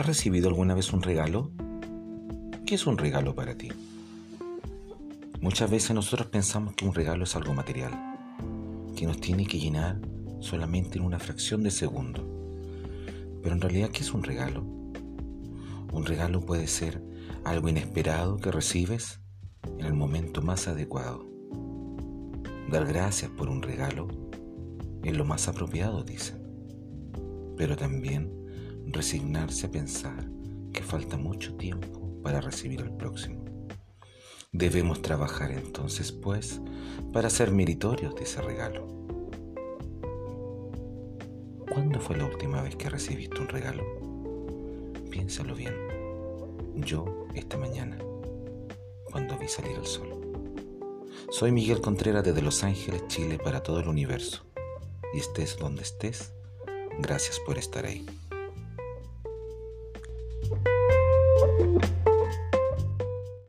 ¿Has recibido alguna vez un regalo? ¿Qué es un regalo para ti? Muchas veces nosotros pensamos que un regalo es algo material, que nos tiene que llenar solamente en una fracción de segundo. Pero en realidad, ¿qué es un regalo? Un regalo puede ser algo inesperado que recibes en el momento más adecuado. Dar gracias por un regalo es lo más apropiado, dicen. Pero también resignarse a pensar que falta mucho tiempo para recibir el próximo. Debemos trabajar entonces, pues, para ser meritorios de ese regalo. ¿Cuándo fue la última vez que recibiste un regalo? Piénsalo bien. Yo esta mañana, cuando vi salir el sol. Soy Miguel Contreras desde Los Ángeles, Chile, para todo el universo. Y estés donde estés, gracias por estar ahí. Thank you.